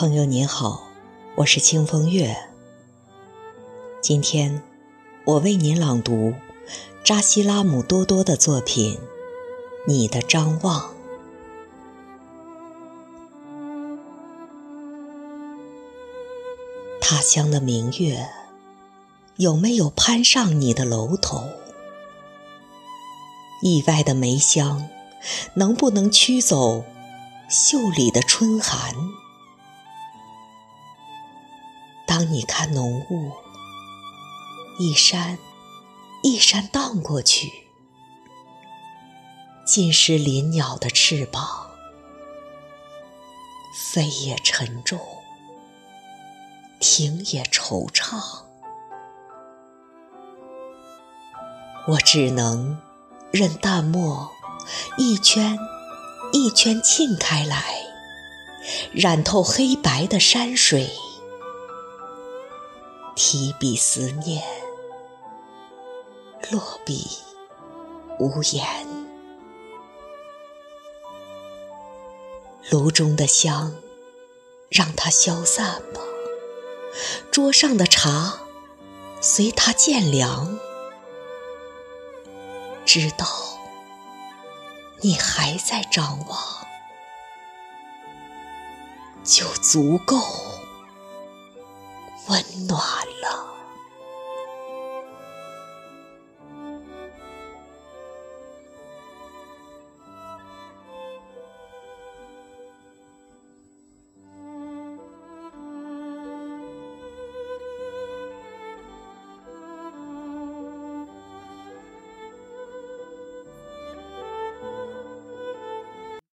朋友您好，我是清风月。今天我为您朗读扎西拉姆多多的作品《你的张望》。他乡的明月有没有攀上你的楼头？意外的梅香能不能驱走袖里的春寒？当你看浓雾，一山一山荡过去，浸湿林鸟的翅膀，飞也沉重，停也惆怅。我只能任淡墨一圈一圈沁开来，染透黑白的山水。提笔思念，落笔无言。炉中的香，让它消散吧；桌上的茶，随它渐凉。知道你还在张望，就足够。温暖了。